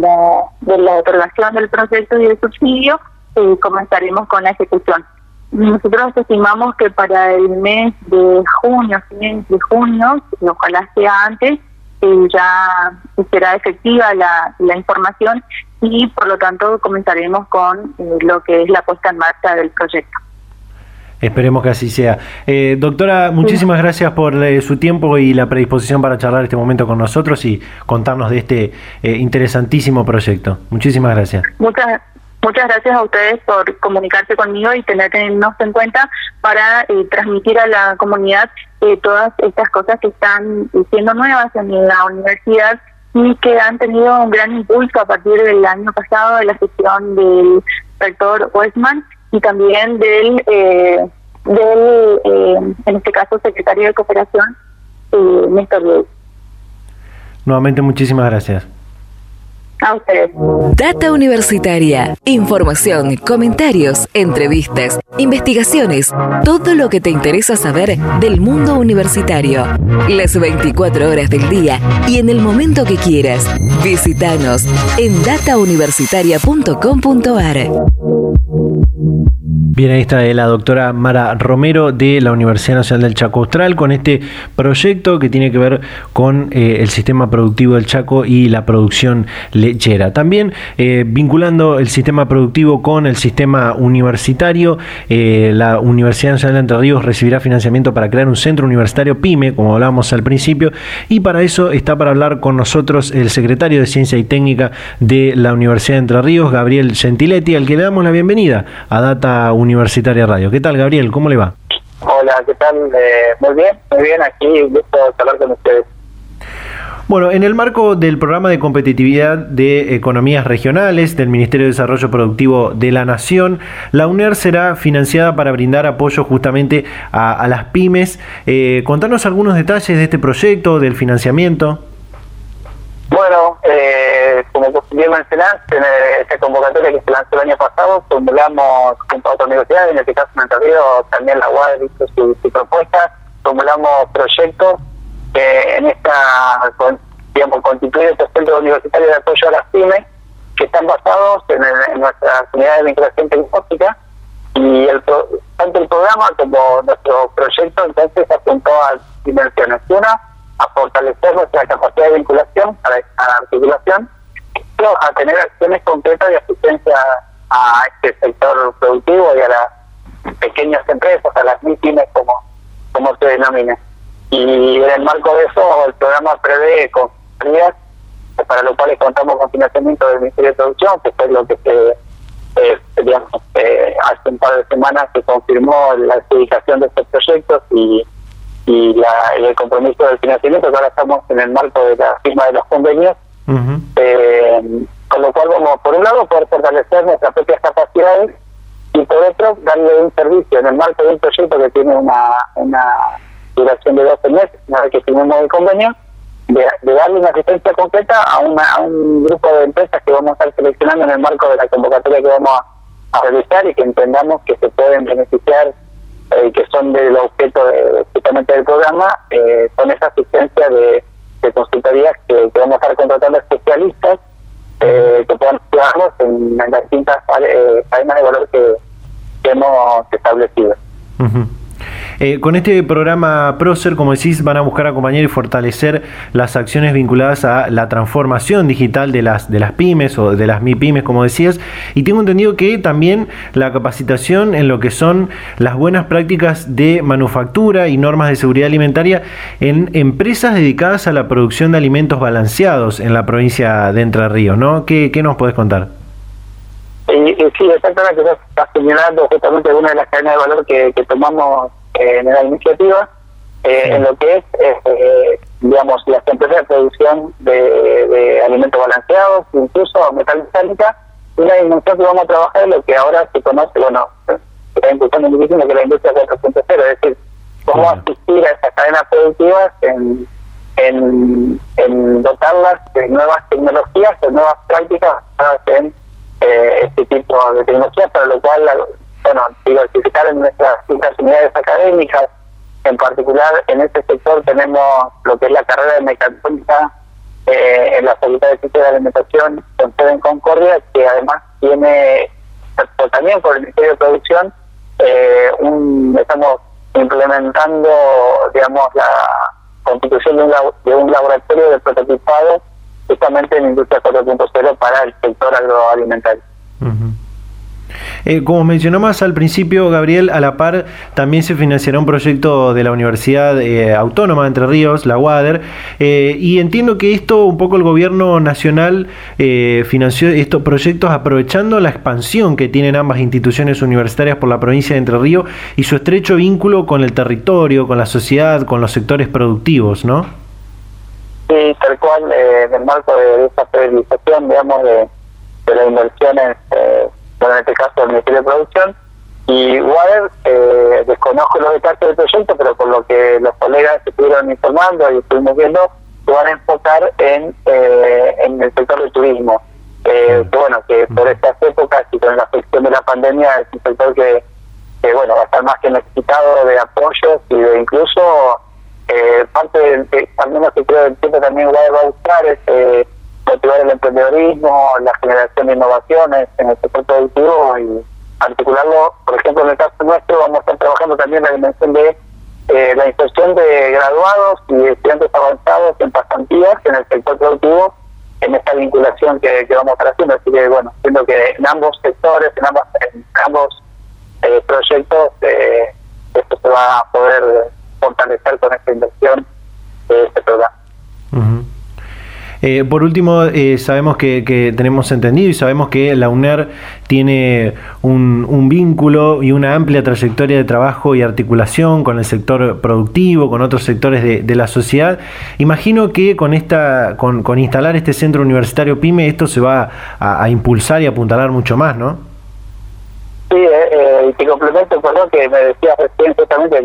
la, de la otorgación del proyecto y del subsidio, eh, comenzaremos con la ejecución. Nosotros estimamos que para el mes de junio, fin de junio, ojalá sea antes, eh, ya será efectiva la, la información y por lo tanto comenzaremos con eh, lo que es la puesta en marcha del proyecto. Esperemos que así sea. Eh, doctora, muchísimas gracias por eh, su tiempo y la predisposición para charlar este momento con nosotros y contarnos de este eh, interesantísimo proyecto. Muchísimas gracias. Muchas, muchas gracias a ustedes por comunicarse conmigo y tenernos en cuenta para transmitir a la comunidad todas estas cosas que están siendo nuevas en la universidad y que han tenido un gran impulso a partir del año pasado de la gestión del rector Westman y también del, eh, del eh, en este caso, secretario de Cooperación, eh, Néstor Nuevamente, muchísimas gracias. A ustedes. Data Universitaria. Información, comentarios, entrevistas, investigaciones. Todo lo que te interesa saber del mundo universitario. Las 24 horas del día y en el momento que quieras. Visítanos en datauniversitaria.com.ar. thank you. Bien, ahí está la doctora Mara Romero de la Universidad Nacional del Chaco Austral con este proyecto que tiene que ver con eh, el sistema productivo del Chaco y la producción lechera. También eh, vinculando el sistema productivo con el sistema universitario, eh, la Universidad Nacional de Entre Ríos recibirá financiamiento para crear un centro universitario PYME, como hablábamos al principio, y para eso está para hablar con nosotros el secretario de Ciencia y Técnica de la Universidad de Entre Ríos, Gabriel Gentiletti, al que le damos la bienvenida a Data Universitaria Radio. ¿Qué tal, Gabriel? ¿Cómo le va? Hola, ¿qué tal? Eh, muy bien, muy bien, aquí gusto hablar con ustedes. Bueno, en el marco del programa de competitividad de economías regionales del Ministerio de Desarrollo Productivo de la Nación, la UNER será financiada para brindar apoyo justamente a, las pymes. Eh, contanos algunos detalles de este proyecto, del financiamiento. Bueno, eh, como bien mencionaste, en esta convocatoria que se lanzó el año pasado, formulamos junto a otras universidades, en este caso en Río, también la UAD hizo su, propuesta, formulamos proyectos que en esta, digamos, constituyen estos centros universitarios de apoyo a las pymes, que están basados en, nuestras unidades de vinculación tecnológica, y el, tanto el programa como nuestro proyecto entonces apuntó a dimensiones. Una, a fortalecer nuestra capacidad de vinculación, a la, articulación, a tener acciones concretas de asistencia a este sector productivo y a las pequeñas empresas, a las MIPIMES como, como se denomina. Y en el marco de eso, el programa prevé consultorías, para lo cual contamos con financiamiento del Ministerio de Producción, que fue lo que se, eh, eh, hace un par de semanas se confirmó la adjudicación de estos proyectos y y, la, el compromiso del financiamiento, que ahora estamos en el marco de la firma de los convenios, eh, con lo cual vamos, por un lado, poder fortalecer nuestras propias capacidades y por otro, darle un servicio. En el marco de un proyecto que tiene una, una duración de 12 meses, una vez que firmemos el convenio, de, darle una asistencia completa a, una, a un grupo de empresas que vamos a estar seleccionando en el marco de la convocatoria que vamos a realizar y que entendamos que se pueden beneficiar eh, que son del objeto de, justamente del programa, eh, son esa asistencia de, de consultorías que, vamos a estar contratando especialistas eh, que puedan ayudarnos en, las distintas eh, cadenas de valor que, que hemos establecido. Eh, con este programa Procer, como decís, van a buscar acompañar y fortalecer las acciones vinculadas a la transformación digital de las, de las pymes o de las MIPYMES, como decías. Y tengo entendido que también la capacitación en lo que son las buenas prácticas de manufactura y normas de seguridad alimentaria en empresas dedicadas a la producción de alimentos balanceados en la provincia de Entre Ríos, ¿no? ¿Qué, qué nos puedes contar? sí, exactamente, estás señalando justamente una de las cadenas de valor que tomamos en la iniciativa, eh, en lo que es, eh, digamos, las empresas de producción de, alimentos balanceados, incluso metal metálica, una dimensión que vamos a trabajar en lo que ahora se conoce, bueno, está impulsando muchísimo que la industria 4.0, es decir, cómo asistir a estas cadenas productivas en, en, en dotarlas de nuevas tecnologías, de nuevas prácticas en eh, este tipo de tecnologías, para lo cual bueno, diversificar en nuestras unidades académicas. En particular, en este sector tenemos lo que es la carrera de mecatrónica eh, en la Facultad de Ciencias de Alimentación con sede en Concordia, que además tiene, pues, también por el Ministerio de Producción, eh, un, estamos implementando, digamos, la constitución de un, de un laboratorio de prototipado justamente en Industria 4.0 para el sector agroalimentario. Eh, como mencionó más al principio, Gabriel, a la par también se financiará un proyecto de la Universidad eh, Autónoma de Entre Ríos, la UADER, eh, y entiendo que esto un poco el gobierno nacional financió estos proyectos aprovechando la expansión que tienen ambas instituciones universitarias por la provincia de Entre Ríos y su estrecho vínculo con el territorio, con la sociedad, con los sectores productivos, ¿no? Sí, tal cual, en el marco de esa fidelización, digamos, de, de las inversiones bueno, en este caso el Ministerio de Producción, y Water, eh, desconozco los detalles del proyecto, pero por lo que los colegas estuvieron informando y estuvimos viendo, se van a enfocar en, eh, en el sector del turismo. Eh, que bueno, que por estas épocas y con la afección de la pandemia es un sector que, que bueno, va a estar más que necesitado de apoyos y de incluso eh, parte del, también lo que creo del tiempo también va a buscar es motivar el emprendedorismo, la generación de innovaciones en el sector productivo y, articularlo, por ejemplo, en el caso nuestro, vamos a estar trabajando también la dimensión de eh, la inserción de graduados y estudiantes avanzados en pasantías en el sector productivo en esta vinculación que, vamos a estar haciendo. Así que, bueno, siento que en ambos sectores, en, ambos, en ambos eh, proyectos, eh, esto se va a poder fortalecer con esta inversión de este programa. Eh, por último, eh, sabemos que, tenemos entendido y sabemos que la UNER tiene un, vínculo y una amplia trayectoria de trabajo y articulación con el sector productivo, con otros sectores de, la sociedad. Imagino que con esta, con, instalar este centro universitario PYME, esto se va a, impulsar y apuntalar mucho más, ¿no? Sí, eh, y te complemento con lo que me decías recién, justamente,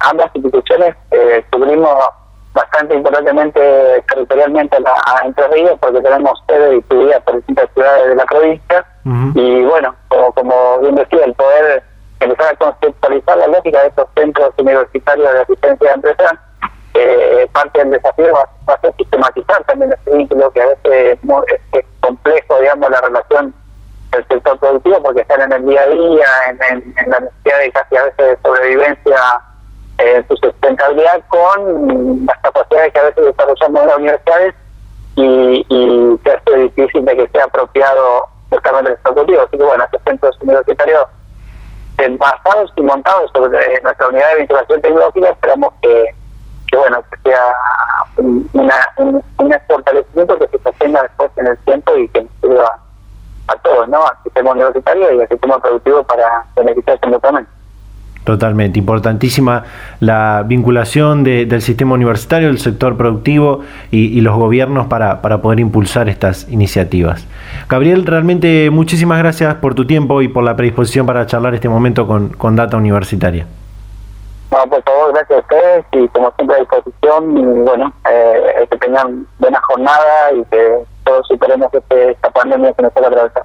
ambas instituciones cubrimos bastante importantemente territorialmente a, Entre Ríos porque tenemos sede distribuida por distintas ciudades de la provincia. Y bueno, como, como bien decía, el poder empezar a conceptualizar la lógica de estos centros universitarios de asistencia de empresas, eh, parte del desafío va, a ser sistematizar también este vínculo que a veces es, complejo, digamos, la relación del sector productivo porque están en el día a día, en, en la necesidad de casi a veces de sobrevivencia eh, su sustentabilidad con las capacidades que a veces desarrollamos en las universidades y, y que hace difícil de que sea apropiado justamente el ejecutivo. Así que bueno, estos centros universitarios basados y montados sobre nuestra unidad de vinculación tecnológica esperamos que, bueno, que sea una, un, fortalecimiento que se sostenga después en el tiempo y que nos sirva a todos, ¿no? Al sistema universitario y al sistema productivo para beneficiarse mutuamente. Totalmente, importantísima la vinculación del sistema universitario, del sector productivo y, los gobiernos para, para, poder impulsar estas iniciativas. Gabriel, realmente muchísimas gracias por tu tiempo y por la predisposición para charlar este momento con, con Data Universitaria. No, por favor, gracias a ustedes y como siempre a disposición, y bueno, eh, que tengan buena jornada y que todos superemos este, esta pandemia que nos toca atravesar.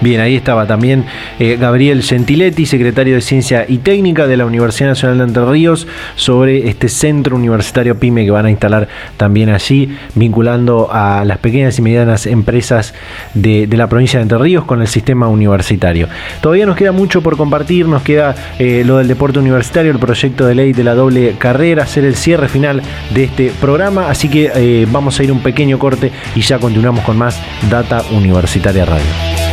Bien, ahí estaba también eh, Gabriel Gentiletti, secretario de Ciencia y Técnica de la Universidad Nacional de Entre Ríos, sobre este centro universitario PYME que van a instalar también allí, vinculando a las pequeñas y medianas empresas de, la provincia de Entre Ríos con el sistema universitario. Todavía nos queda mucho por compartir, nos queda eh, lo del deporte universitario, el proyecto de ley de la doble carrera, hacer el cierre final de este programa, así que eh, vamos a ir un pequeño corte y ya continuamos con más Data Universitaria Radio.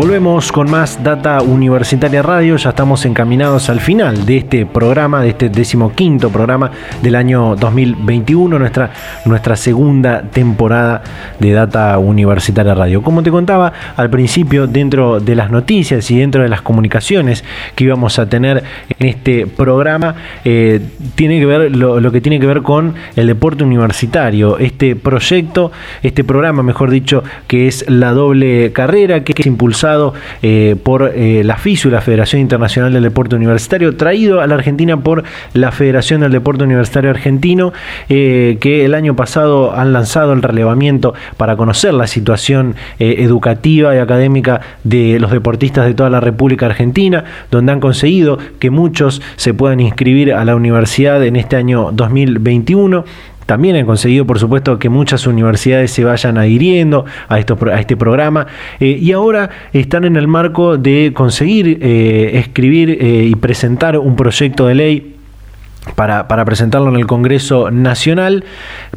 Volvemos con más Data Universitaria Radio. Ya estamos encaminados al final de este programa, de este decimoquinto programa del año 2021, nuestra, nuestra segunda temporada de Data Universitaria Radio. Como te contaba al principio, dentro de las noticias y dentro de las comunicaciones que íbamos a tener en este programa, eh, tiene que ver lo, que tiene que ver con el deporte universitario. Este proyecto, este programa, mejor dicho, que es la doble carrera, que es impulsado eh, por eh, la FISU, la Federación Internacional del Deporte Universitario, traído a la Argentina por la Federación del Deporte Universitario Argentino, eh, que el año pasado han lanzado el relevamiento para conocer la situación educativa y académica de los deportistas de toda la República Argentina, donde han conseguido que muchos se puedan inscribir a la universidad en este año 2021. También han conseguido, por supuesto, que muchas universidades se vayan adhiriendo a, a este programa eh, y ahora están en el marco de conseguir eh, escribir eh, y presentar un proyecto de ley para, presentarlo en el Congreso Nacional,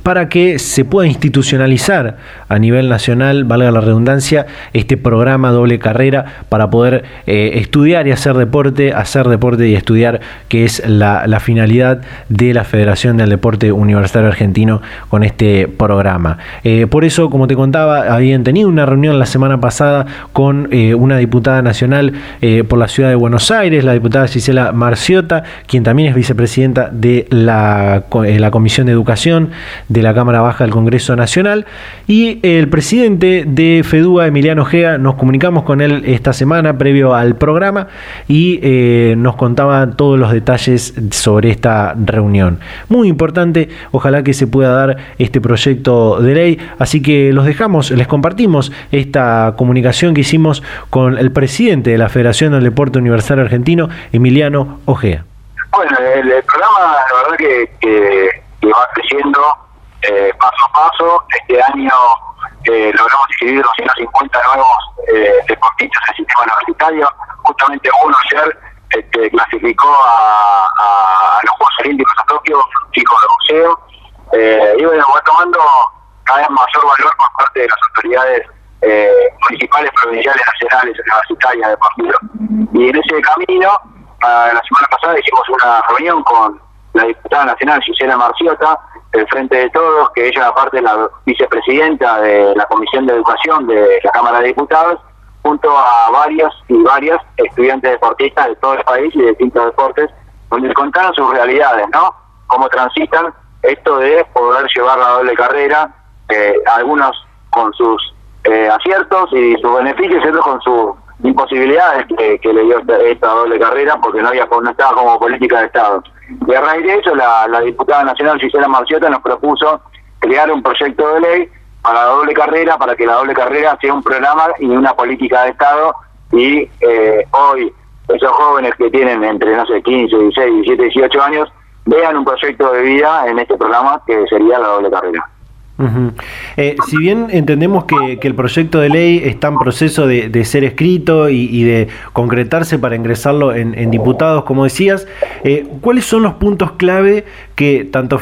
para que se pueda institucionalizar a nivel nacional, valga la redundancia, este programa doble carrera para poder eh, estudiar y hacer deporte, hacer deporte y estudiar, que es la, finalidad de la Federación del Deporte Universitario Argentino con este programa. Eh, por eso, como te contaba, habían tenido una reunión la semana pasada con eh, una diputada nacional por la ciudad de Buenos Aires, la diputada Gisela Marciota, quien también es vicepresidenta de la, eh, la, Comisión de Educación de la Cámara Baja del Congreso Nacional, y el presidente de FEDUA, Emiliano Gea, nos comunicamos con él esta semana previo al programa y eh, nos contaba todos los detalles sobre esta reunión. Muy importante, ojalá que se pueda dar este proyecto de ley, así que los dejamos, les compartimos esta comunicación que hicimos con el presidente de la Federación del Deporte Universal Argentino, Emiliano Ojea. Bueno, el, la verdad que, va creciendo eh, paso a paso. Este año eh, logramos inscribir 250 nuevos eh, deportistas el sistema universitario. Justamente uno ayer este, clasificó a, los Juegos Olímpicos a Tokio, chicos de boxeo. Eh, y bueno, va tomando cada vez mayor valor por parte de las autoridades eh, municipales, provinciales, nacionales, universitarias, deportivas. Y en ese camino, la semana pasada hicimos una reunión con la diputada nacional Gisela Marciota, del Frente de Todos, que ella aparte es la vicepresidenta de la Comisión de Educación de la Cámara de Diputados, junto a varios y varias estudiantes deportistas de todo el país y de distintos deportes, donde contaron sus realidades, ¿no? Cómo transitan esto de poder llevar la doble carrera, eh, algunos con sus eh, aciertos y sus beneficios otros con sus imposibilidades que, le dio esta, doble carrera porque no había no estaba como política de Estado. Y a raíz de eso, la, diputada nacional Gisela Marciota nos propuso crear un proyecto de ley para la doble carrera, para que la doble carrera sea un programa y una política de Estado. Y eh, hoy, esos jóvenes que tienen entre, no sé, 15, 16, 17, 18 años, vean un proyecto de vida en este programa que sería la doble carrera. Eh, si bien entendemos que, el proyecto de ley está en proceso de, ser escrito y, de concretarse para ingresarlo en, diputados, como decías, eh, ¿cuáles son los puntos clave que tanto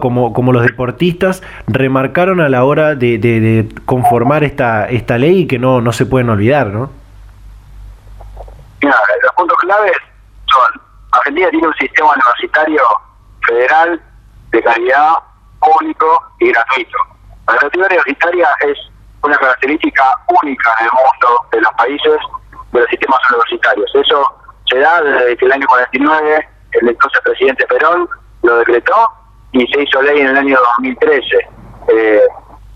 como, como los deportistas remarcaron a la hora de, conformar esta, esta ley y que no, no se pueden olvidar? ¿no? Mira, los puntos claves son, Argentina tiene un sistema universitario federal de calidad público y gratuito. La gratuidad universitaria es una característica única en el mundo de los países de los sistemas universitarios. Eso se da desde que el año 49 el entonces presidente Perón lo decretó y se hizo ley en el año 2013. Eh,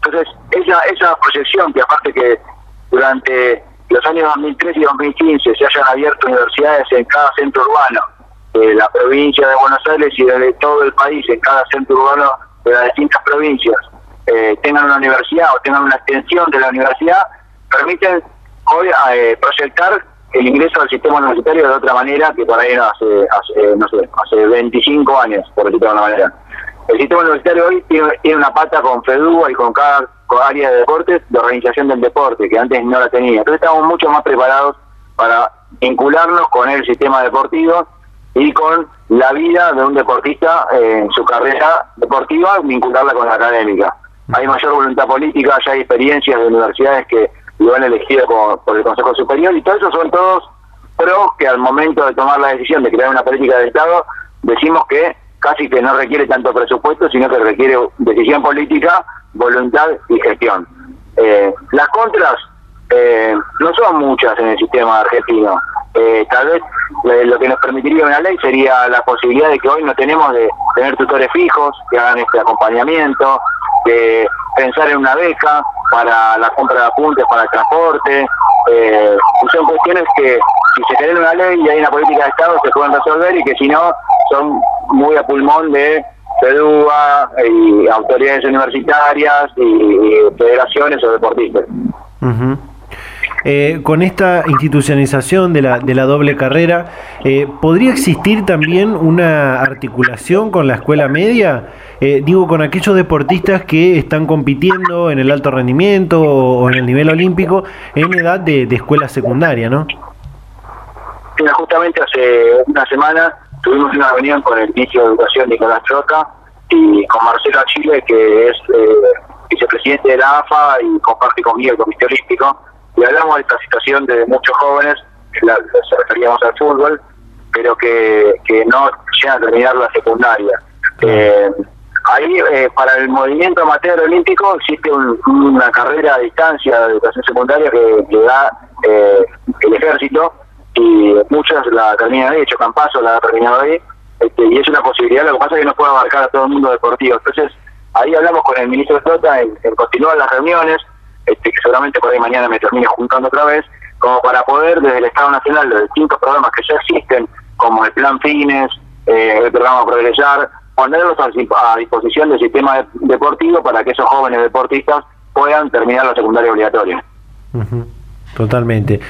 entonces, esa, esa proyección, que aparte que durante los años 2013 y 2015 se hayan abierto universidades en cada centro urbano de la provincia de Buenos Aires y de todo el país, en cada centro urbano de las distintas provincias eh, tengan una universidad o tengan una extensión de la universidad, permiten hoy eh, proyectar el ingreso al sistema universitario de otra manera que por ahí no hace, hace, no sé, hace 25 años, por decirlo de alguna manera. El sistema universitario hoy tiene, una pata con FEDUA y con cada área de deportes de organización del deporte, que antes no la tenía. Entonces estamos mucho más preparados para vincularnos con el sistema deportivo y con la vida de un deportista en su carrera deportiva, vincularla con la académica. Hay mayor voluntad política, ya hay experiencias de universidades que lo han elegido por, el Consejo Superior y todo eso son todos pros que al momento de tomar la decisión de crear una política de Estado decimos que casi que no requiere tanto presupuesto, sino que requiere decisión política, voluntad y gestión. Eh, las contras eh, no son muchas en el sistema argentino. Eh, tal vez eh, lo que nos permitiría una ley sería la posibilidad de que hoy no tenemos de tener tutores fijos que hagan este acompañamiento, de pensar en una beca para la compra de apuntes para el transporte. Eh, son cuestiones que si se genera una ley y hay una política de Estado se pueden resolver y que si no son muy a pulmón de FEDUA y autoridades universitarias y, federaciones o deportistas. Eh, con esta institucionalización de la, de la doble carrera, eh, ¿podría existir también una articulación con la escuela media? Eh, digo, con aquellos deportistas que están compitiendo en el alto rendimiento o, en el nivel olímpico en edad de, escuela secundaria, ¿no? justamente hace una semana tuvimos una reunión con el ministro de Educación Nicolás Troca y con Marcelo Chile, que es vicepresidente de la AFA y comparte conmigo el Comité Olímpico y hablamos de esta situación de muchos jóvenes, que la, se referíamos al fútbol, pero que, que no llegan a terminar la secundaria. Eh, ahí, eh, para el movimiento amateur olímpico, existe una carrera a distancia de educación secundaria que, que da eh, el ejército y muchos la terminan ahí, hecho Campaso la ha terminado ahí. este, y es una posibilidad, lo que pasa es que no puede abarcar a todo el mundo deportivo. Entonces, ahí hablamos con el ministro de Trota en, continuar las reuniones, este, que seguramente por ahí mañana me termine juntando otra vez, como para poder desde el Estado Nacional, los distintos programas que ya existen, como el Plan Fines, eh, el programa Progresar, ponerlos a, disposición del sistema deportivo para que esos jóvenes deportistas puedan terminar la secundaria obligatoria. Totalmente.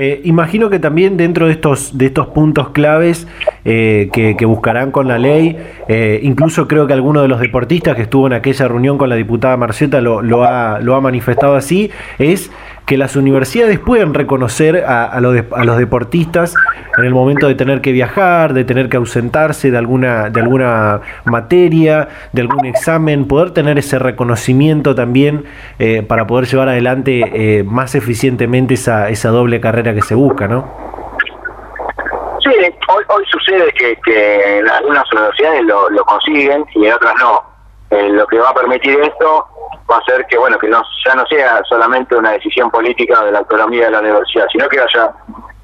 Eh, imagino que también dentro de estos, de estos puntos claves eh, que, buscarán con la ley, eh, incluso creo que alguno de los deportistas que estuvo en aquella reunión con la diputada Marceta lo, lo, ha, lo ha manifestado así, es que las universidades pueden reconocer a, a, los, a los deportistas en el momento de tener que viajar, de tener que ausentarse de alguna, de alguna materia, de algún examen, poder tener ese reconocimiento también eh, para poder llevar adelante eh, más eficientemente esa, esa doble carrera que se busca, ¿no? Sí, hoy, sucede que, que en algunas universidades lo, lo consiguen y en otras no. Eh, lo que va a permitir esto va a ser que bueno que no ya no sea solamente una decisión política de la autonomía de la universidad, sino que haya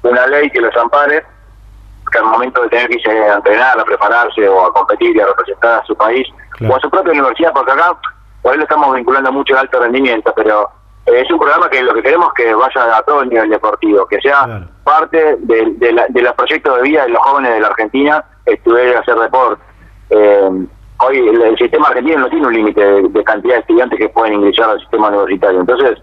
una ley que los ampare, que al momento de tener que irse a entrenar, a prepararse o a competir y a representar a su país o a su propia universidad, porque acá por ahí lo estamos vinculando mucho al alto rendimiento, pero eh, es un programa que lo que queremos es que vaya a todo el nivel deportivo, que sea parte de, de, los proyectos de vida de los jóvenes de la Argentina estudiar hacer deporte. Eh, hoy el, sistema argentino no tiene un límite de, cantidad de estudiantes que pueden ingresar al sistema universitario. Entonces,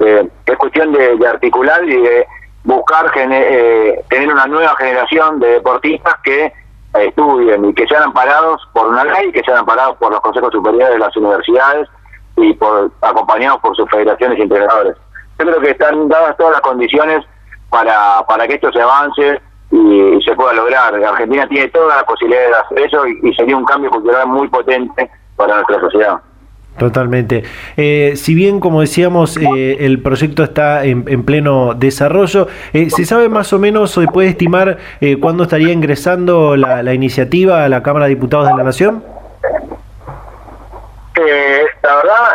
eh, es cuestión de, articular y de buscar eh, tener una nueva generación de deportistas que estudien y que sean amparados por una ley, que sean amparados por los consejos superiores de las universidades y por acompañados por sus federaciones y entrenadores. Yo creo que están dadas todas las condiciones para, para que esto se avance y, se pueda lograr. Argentina tiene toda la posibilidad de hacer eso y, sería un cambio cultural muy potente para nuestra sociedad. Totalmente. Eh, si bien, como decíamos, eh, el proyecto está en, pleno desarrollo, eh, ¿se sabe más o menos, se puede estimar cuándo estaría ingresando la, iniciativa a la Cámara de Diputados de la Nación? la verdad,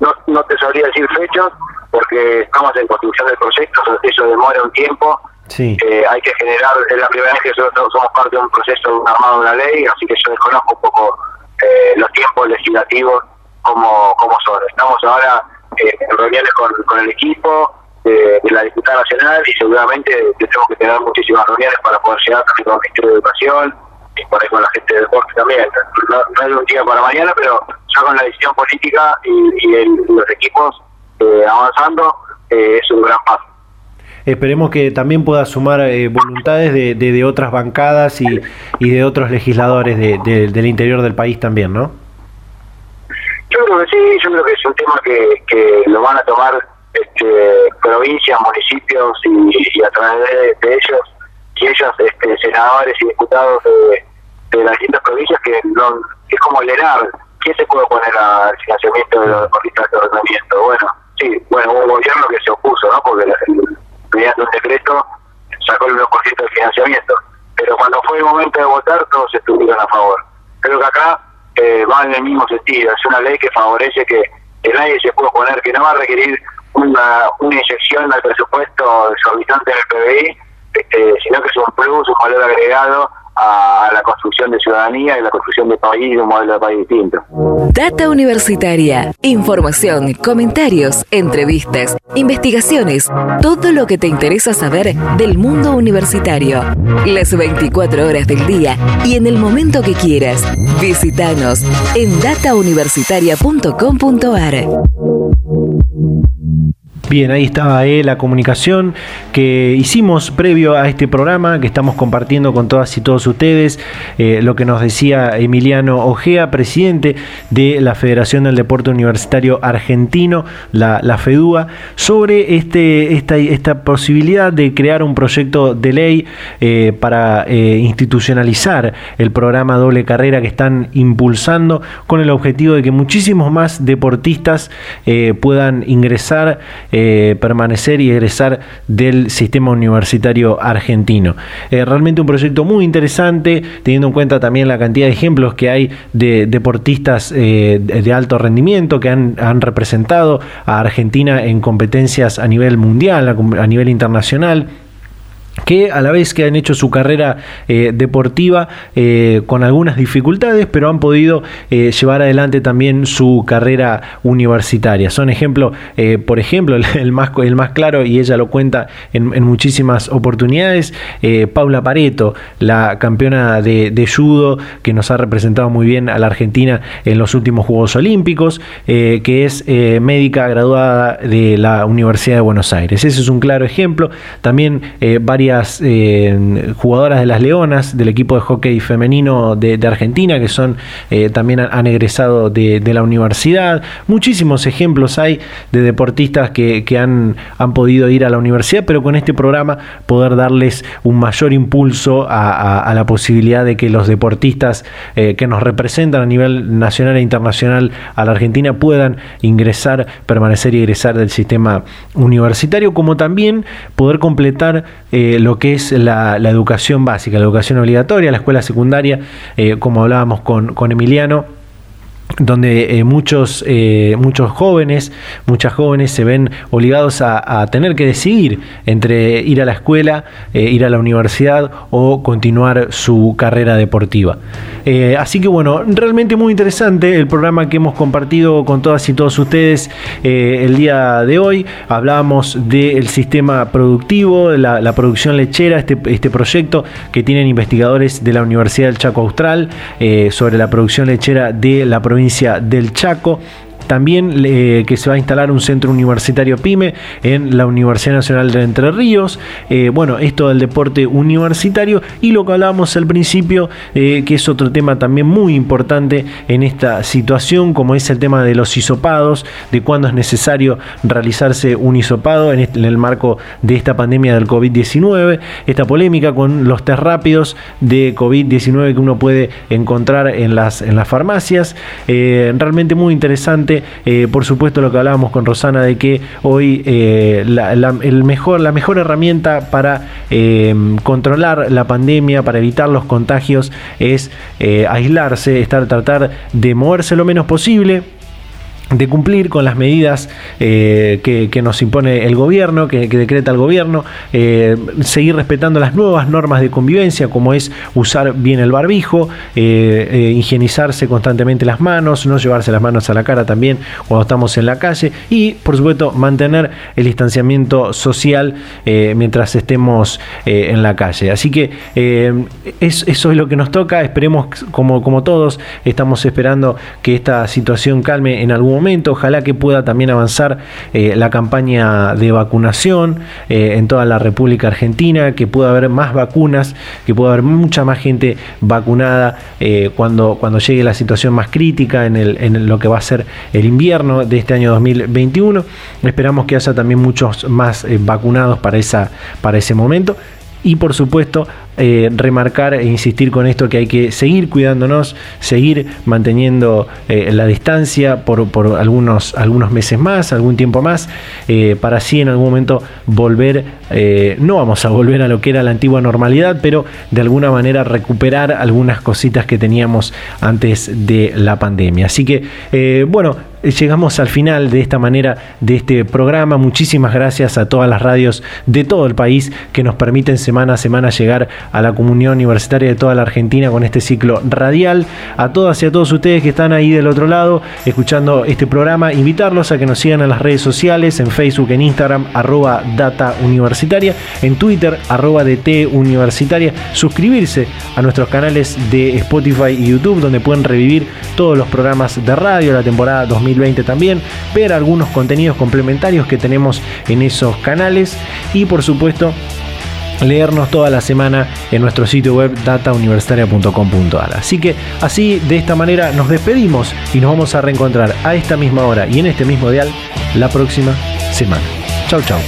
no, no te sabría decir fechas, porque estamos en construcción del proyecto, eso demora un tiempo. Sí. Eh, hay que generar, es la primera vez que nosotros somos parte de un proceso armado de una ley, así que yo desconozco un poco eh, los tiempos legislativos como, como son. Estamos ahora eh, en reuniones con, con el equipo de, la diputada nacional y seguramente tenemos que tener muchísimas reuniones para poder llegar también con el Ministerio de Educación y por ahí con la gente de deporte también. No, es un día para mañana, pero ya con la decisión política y, y los equipos avanzando es un gran paso. Esperemos que también pueda sumar eh, voluntades de, de, otras bancadas y, y de otros legisladores de, del interior del país también, ¿no? Yo creo que sí, yo creo que es un tema que, que lo van a tomar este, provincias, municipios y, a través de, ellos y ellos, este, senadores y diputados de, las distintas provincias, que no, es como el ENAR. ¿Quién se puede poner al financiamiento de los deportistas de rendimiento? Bueno, sí, bueno, hubo un gobierno que se opuso, ¿no? Porque la, mediante un decreto, sacó el 1% del financiamiento. Pero cuando fue el momento de votar, todos estuvieron a favor. Creo que acá eh, va en el mismo sentido. Es una ley que favorece que, nadie se pueda poner, que no va a requerir una, inyección al presupuesto exorbitante del PBI, este, sino que es un plus, un valor agregado a, la construcción de ciudadanía y la construcción de país, de un modelo de país distinto. Data Universitaria. Información, comentarios, entrevistas, investigaciones, todo lo que te interesa saber del mundo universitario. Las 24 horas del día y en el momento que quieras. Visítanos en datauniversitaria.com.ar. Bien, ahí estaba eh, la comunicación que hicimos previo a este programa, que estamos compartiendo con todas y todos ustedes, eh, lo que nos decía Emiliano Ojea, presidente de la Federación del Deporte Universitario Argentino, la, FEDUA, sobre este, esta, posibilidad de crear un proyecto de ley eh, para institucionalizar el programa doble carrera que están impulsando con el objetivo de que muchísimos más deportistas puedan ingresar eh, permanecer y egresar del sistema universitario argentino. Eh, realmente un proyecto muy interesante, teniendo en cuenta también la cantidad de ejemplos que hay de deportistas eh, de alto rendimiento que han, representado a Argentina en competencias a nivel mundial, a nivel internacional que a la vez que han hecho su carrera eh, deportiva eh, con algunas dificultades, pero han podido eh, llevar adelante también su carrera universitaria. Son ejemplos, por ejemplo, el, más, el más claro, y ella lo cuenta en, muchísimas oportunidades, Paula Pareto, la campeona de, judo que nos ha representado muy bien a la Argentina en los últimos Juegos Olímpicos, que es médica graduada de la Universidad de Buenos Aires. Ese es un claro ejemplo. También varias eh, jugadoras de las Leonas, del equipo de hockey femenino de, Argentina, que son eh, también han, egresado de, la universidad. Muchísimos ejemplos hay de deportistas que, han, han, podido ir a la universidad, pero con este programa poder darles un mayor impulso a, la posibilidad de que los deportistas eh, que nos representan a nivel nacional e internacional a la Argentina puedan ingresar, permanecer y egresar del sistema universitario, como también poder completar lo que es la, educación básica, la educación obligatoria, la escuela secundaria, eh, como hablábamos con, con Emiliano donde eh, muchos, eh, muchos jóvenes, muchas jóvenes se ven obligados a, tener que decidir entre ir a la escuela, eh, ir a la universidad o continuar su carrera deportiva. así que bueno, realmente muy interesante el programa que hemos compartido con todas y todos ustedes el día de hoy. Hablábamos del sistema productivo, de la, producción lechera, este, este, proyecto que tienen investigadores de la Universidad del Chaco Austral sobre la producción lechera de la provincia del Chaco también que se va a instalar un centro universitario PYME en la Universidad Nacional de Entre Ríos. Eh, bueno, esto del deporte universitario y lo que hablábamos al principio, eh, que es otro tema también muy importante en esta situación, como es el tema de los hisopados, de cuándo es necesario realizarse un hisopado en, el marco de esta pandemia del COVID-19, esta polémica con los test rápidos de COVID-19 que uno puede encontrar en las, en las farmacias. Eh, realmente muy interesante eh, por supuesto, lo que hablábamos con Rosana de que hoy eh, la, el mejor, la mejor herramienta para eh, controlar la pandemia, para evitar los contagios, es aislarse, estar, tratar de moverse lo menos posible de cumplir con las medidas eh, que, nos impone el gobierno, que, decreta el gobierno, eh, seguir respetando las nuevas normas de convivencia, como es usar bien el barbijo, eh, higienizarse constantemente las manos, no llevarse las manos a la cara también cuando estamos en la calle y, por supuesto, mantener el distanciamiento social mientras estemos en la calle. Así que eso es lo que nos toca, esperemos como, como todos, estamos esperando que esta situación calme en algún Ojalá que pueda también avanzar eh, la campaña de vacunación eh, en toda la República Argentina, que pueda haber más vacunas, que pueda haber mucha más gente vacunada eh, cuando, cuando llegue la situación más crítica en, en lo que va a ser el invierno de este año 2021. Esperamos que haya también muchos más vacunados para, esa, para ese momento y por supuesto eh, remarcar e insistir con esto que hay que seguir cuidándonos, seguir manteniendo eh, la distancia por, algunos, algunos meses más, algún tiempo más, eh, para así en algún momento volver, no vamos a volver a lo que era la antigua normalidad, pero de alguna manera recuperar algunas cositas que teníamos antes de la pandemia. Así que, bueno, llegamos al final de esta manera de este programa. Muchísimas gracias a todas las radios de todo el país que nos permiten semana a semana llegar a la comunión universitaria de toda la Argentina con este ciclo radial. A todas y a todos ustedes que están ahí del otro lado escuchando este programa, invitarlos a que nos sigan en las redes sociales, en Facebook, en Instagram, arroba data universitaria, en Twitter, arroba DT universitaria, suscribirse a nuestros canales de Spotify y YouTube donde pueden revivir todos los programas de radio, la temporada 2020 también, ver algunos contenidos complementarios que tenemos en esos canales y por supuesto leernos toda la semana en nuestro sitio web datauniversitaria.com.ar. Así que así, de esta manera, nos despedimos y nos vamos a reencontrar a esta misma hora y en este mismo dial la próxima semana. Chau, chau.